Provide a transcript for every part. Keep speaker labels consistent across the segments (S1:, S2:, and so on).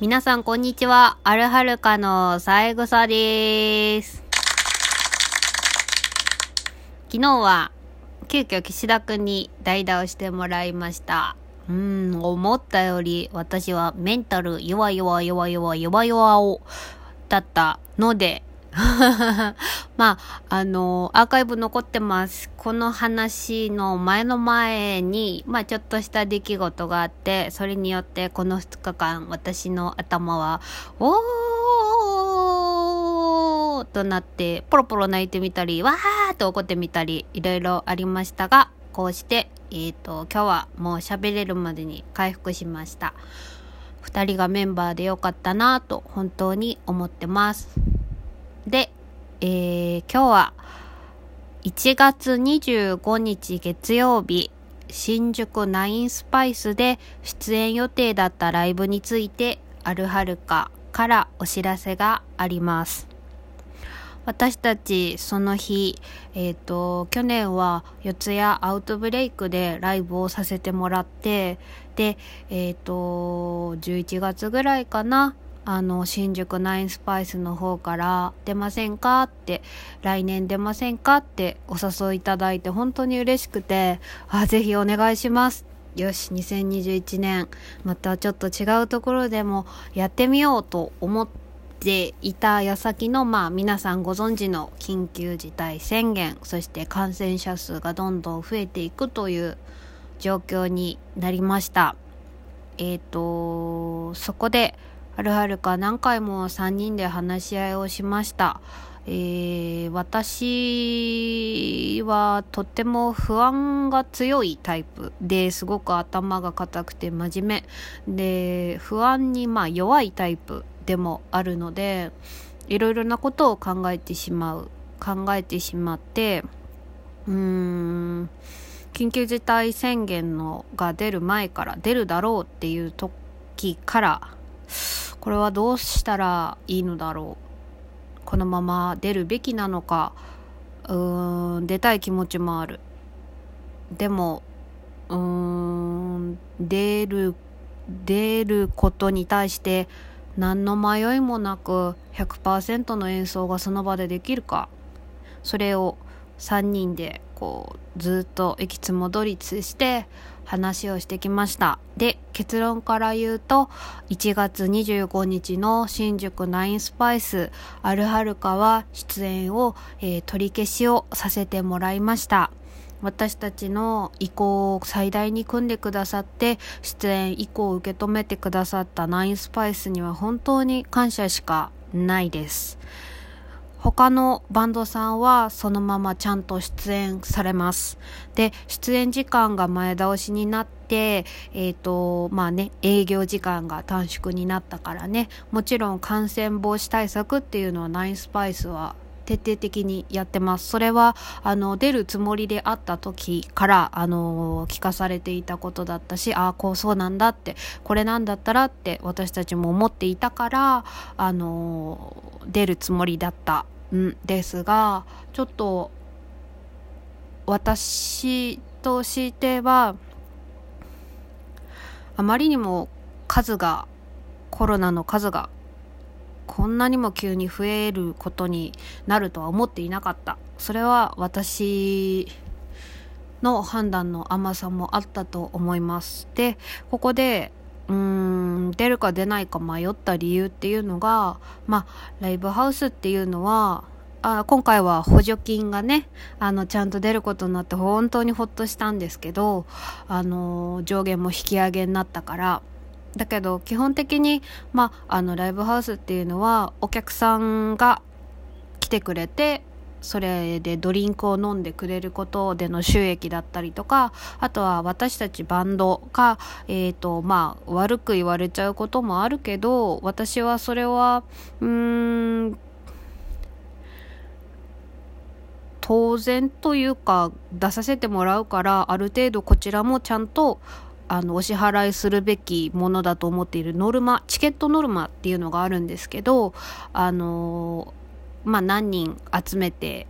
S1: 皆さんこんにちは。アルハルカの三枝です。昨日は急遽岸田くんに代打をしてもらいました。うん、思ったより私はメンタル弱弱弱弱弱弱をだったので、まあ、あの、アーカイブ残ってます。この話の前の前に、まあ、ちょっとした出来事があって、それによってこの2日間、私の頭は、おーとなって、ポロポロ泣いてみたり、わーっと怒ってみたり、いろいろありましたが、こうして、えっ、ー、と、今日はもう喋れるまでに回復しました。2人がメンバーでよかったなと本当に思ってます。で、えー、今日は1月25日月曜日、新宿ナインスパイスで出演予定だったライブについて、あるはるかからお知らせがあります。私たちその日、えっ、ー、と、去年は四谷アウトブレイクでライブをさせてもらって、で、えっ、ー、と、11月ぐらいかな、あの、新宿ナインスパイスの方から出ませんか？って、来年出ませんか？ってお誘いいただいて本当に嬉しくて、あ、ぜひお願いします。よし、2021年、またちょっと違うところでもやってみようと思っていた矢先の、まあ皆さんご存知の緊急事態宣言、そして感染者数がどんどん増えていくという状況になりました。えっ、ー、と、そこで、はるはるか何回も3人で話し合いをしました。えー、私はとっても不安が強いタイプですごく頭が硬くて真面目で不安にまあ弱いタイプでもあるのでいろいろなことを考えてしまう考えてしまってうーん緊急事態宣言のが出る前から出るだろうっていう時からこれはどうしたらいいのだろう。このまま出るべきなのか。うーん出たい気持ちもある。でもうーん出る出ることに対して何の迷いもなく100%の演奏がその場でできるか。それを3人でこうずっと行きつ戻りつして話をしてきました。で、結論から言うと、1月25日の新宿ナインスパイス、アルハルカは出演を、えー、取り消しをさせてもらいました。私たちの意向を最大に組んでくださって出演意向を受け止めてくださったナインスパイスには本当に感謝しかないです。他のバンドさんはそのままちゃんと出演されます。で、出演時間が前倒しになって、えっ、ー、と、まあね、営業時間が短縮になったからね、もちろん感染防止対策っていうのはナインスパイスは徹底的にやってます。それは、あの、出るつもりであった時から、あの、聞かされていたことだったし、ああ、こうそうなんだって、これなんだったらって私たちも思っていたから、あの、出るつもりだったんですが、ちょっと、私としては、あまりにも数が、コロナの数がこんなにも急に増えることになるとは思っていなかった。それは私の判断の甘さもあったと思います。で、ここで、うーん、出るか出ないか迷った理由っていうのが、まあ、ライブハウスっていうのは、あ今回は補助金がね、あの、ちゃんと出ることになって本当にほっとしたんですけど、あの、上限も引き上げになったから、だけど基本的に、まあ、あのライブハウスっていうのはお客さんが来てくれてそれでドリンクを飲んでくれることでの収益だったりとかあとは私たちバンドが、えーとまあ、悪く言われちゃうこともあるけど私はそれはうん当然というか出させてもらうからある程度こちらもちゃんとあのお支払いするべきものだと思っているノルマチケットノルマっていうのがあるんですけどあのまあ何人集めて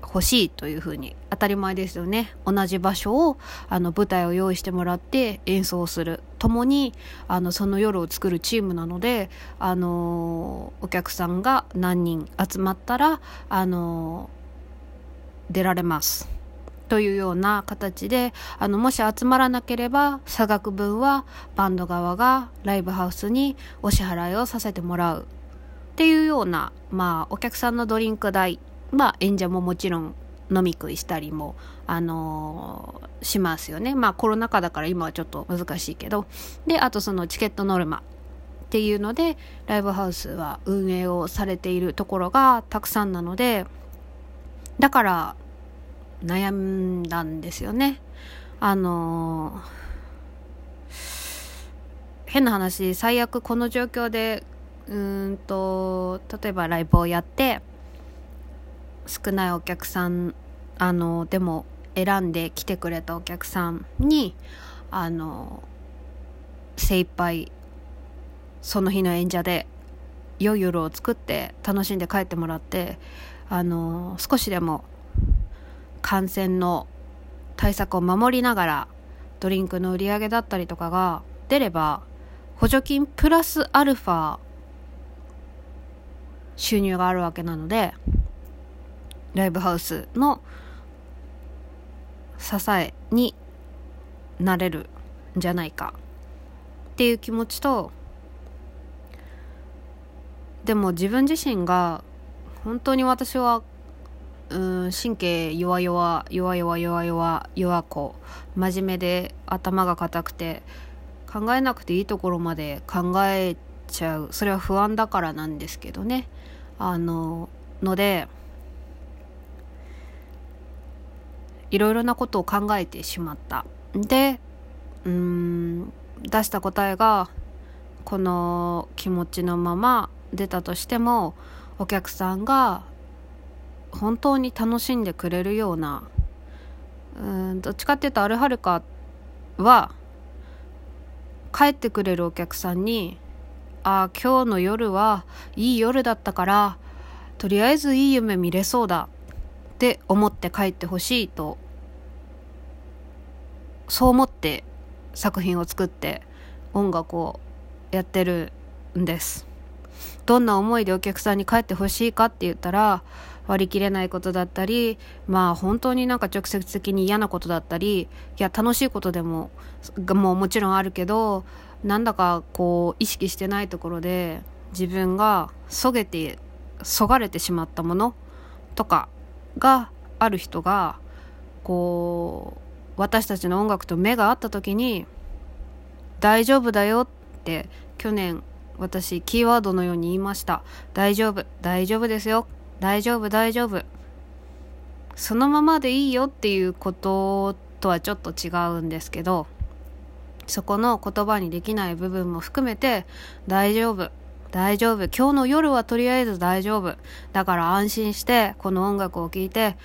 S1: 欲しいというふうに当たり前ですよね。同じ場所をあの舞台を用意してもらって演奏する。共にあのその夜を作るチームなのであのお客さんが何人集まったらあの出られます。というような形であのもし集まらなければ差額分はバンド側がライブハウスにお支払いをさせてもらうっていうようなまあお客さんのドリンク代まあ演者ももちろん飲み食いしたりも、あのー、しますよね。まあコロナ禍だから今はちょっと難しいけど。で、あとそのチケットノルマっていうので、ライブハウスは運営をされているところがたくさんなので、だから悩んだんですよね。あの、変な話、最悪この状況で、うんと、例えばライブをやって、少ないお客さんあのでも選んで来てくれたお客さんにあの精一杯その日の演者で良い夜を作って楽しんで帰ってもらってあの少しでも感染の対策を守りながらドリンクの売り上げだったりとかが出れば補助金プラスアルファ収入があるわけなのでライブハウスの支えになれるんじゃないか。っていう気持ちとでも自分自身が本当に私はうん神経弱々弱々弱々弱子真面目で頭が固くて考えなくていいところまで考えちゃうそれは不安だからなんですけどねあののでいろいろなことを考えてしまった。で、うん、出した答えが、この気持ちのまま出たとしても、お客さんが本当に楽しんでくれるような、うん、どっちかっていうと、アルハルカは、帰ってくれるお客さんに、ああ、今日の夜はいい夜だったから、とりあえずいい夢見れそうだって思って帰ってほしいとそう思って作品を作って音楽をやってるんです。どんな思いでお客さんに帰ってほしいかって言ったら割り切れないことだったりまあ本当になんか直接的に嫌なことだったりいや楽しいことでももうもちろんあるけどなんだかこう意識してないところで自分がそげてそがれてしまったものとかがある人がこう私たちの音楽と目が合った時に大丈夫だよって去年私キーワードのように言いました。大丈夫大丈夫ですよ。大丈夫大丈夫。そのままでいいよっていうこととはちょっと違うんですけどそこの言葉にできない部分も含めて大丈夫大丈夫。今日の夜はとりあえず大丈夫。だから安心してこの音楽を聴いて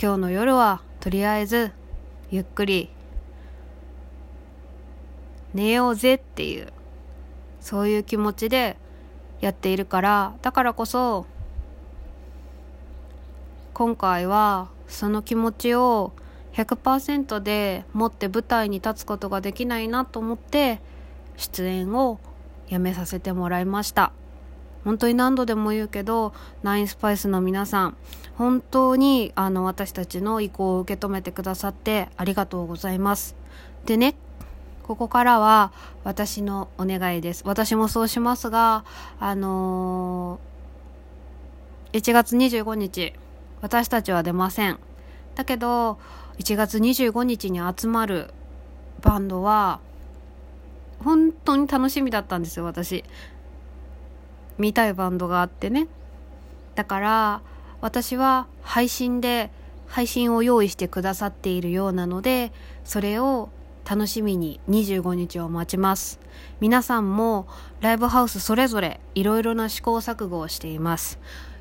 S1: 今日の夜はとりあえずゆっくり寝ようぜっていう。そういう気持ちでやっているからだからこそ今回はその気持ちを100%で持って舞台に立つことができないなと思って出演をやめさせてもらいました。本当に何度でも言うけどナインスパイスの皆さん本当にあの私たちの意向を受け止めてくださってありがとうございますでねここからは私のお願いです。私もそうしますがあのー、1月25日私たちは出ません。だけど1月25日に集まるバンドは本当に楽しみだったんですよ私。見たいバンドがあってね。だから私は配信で配信を用意してくださっているようなのでそれを楽しみに25日を待ちます。皆さんもライブハウスそれぞれいろいろな試行錯誤をしています。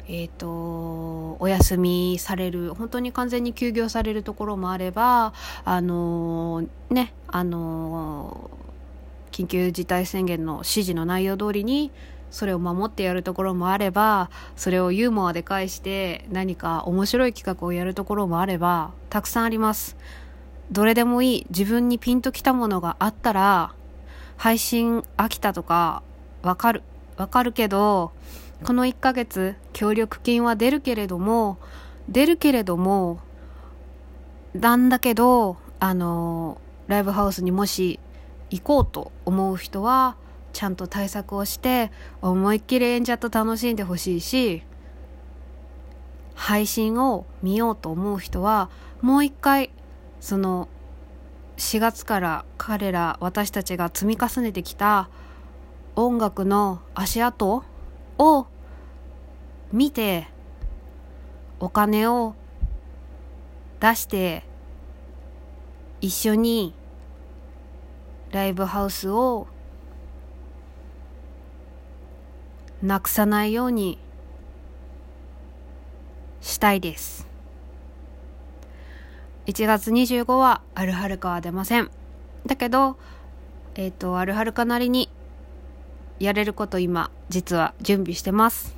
S1: えっ、ー、とお休みされる本当に完全に休業されるところもあればあのー、ねあのー、緊急事態宣言の指示の内容通りにそれを守ってやるところもあればそれをユーモアで返して何か面白い企画をやるところもあればたくさんあります。どれでもいい。自分にピンときたものがあったら配信飽きたとかわかる。わかるけどこの1ヶ月協力金は出るけれども出るけれどもなんだけどあのライブハウスにもし行こうと思う人はちゃんと対策をして思いっきり演者と楽しんでほしいし配信を見ようと思う人はもう一回その4月から彼ら私たちが積み重ねてきた音楽の足跡を見てお金を出して一緒にライブハウスをなくさないようにしたいです。1月25はアルハルカは出ません。だけどえっ、ー、とアルハルカなりにやれること今実は準備してます。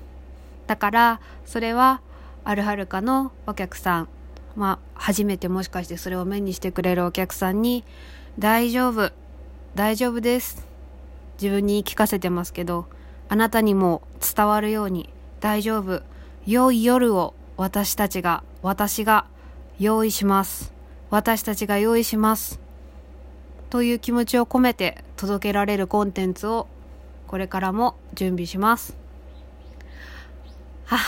S1: だからそれはアルハルカのお客さんまあ初めてもしかしてそれを目にしてくれるお客さんに大丈夫大丈夫です。自分に聞かせてますけどあなたにも伝わるように大丈夫良い夜を私たちが私が用意します。私たちが用意します。という気持ちを込めて届けられるコンテンツをこれからも準備します。はあ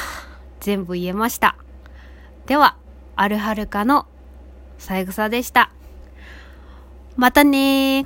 S1: 全部言えました。ではあるはるかの三枝でした。またね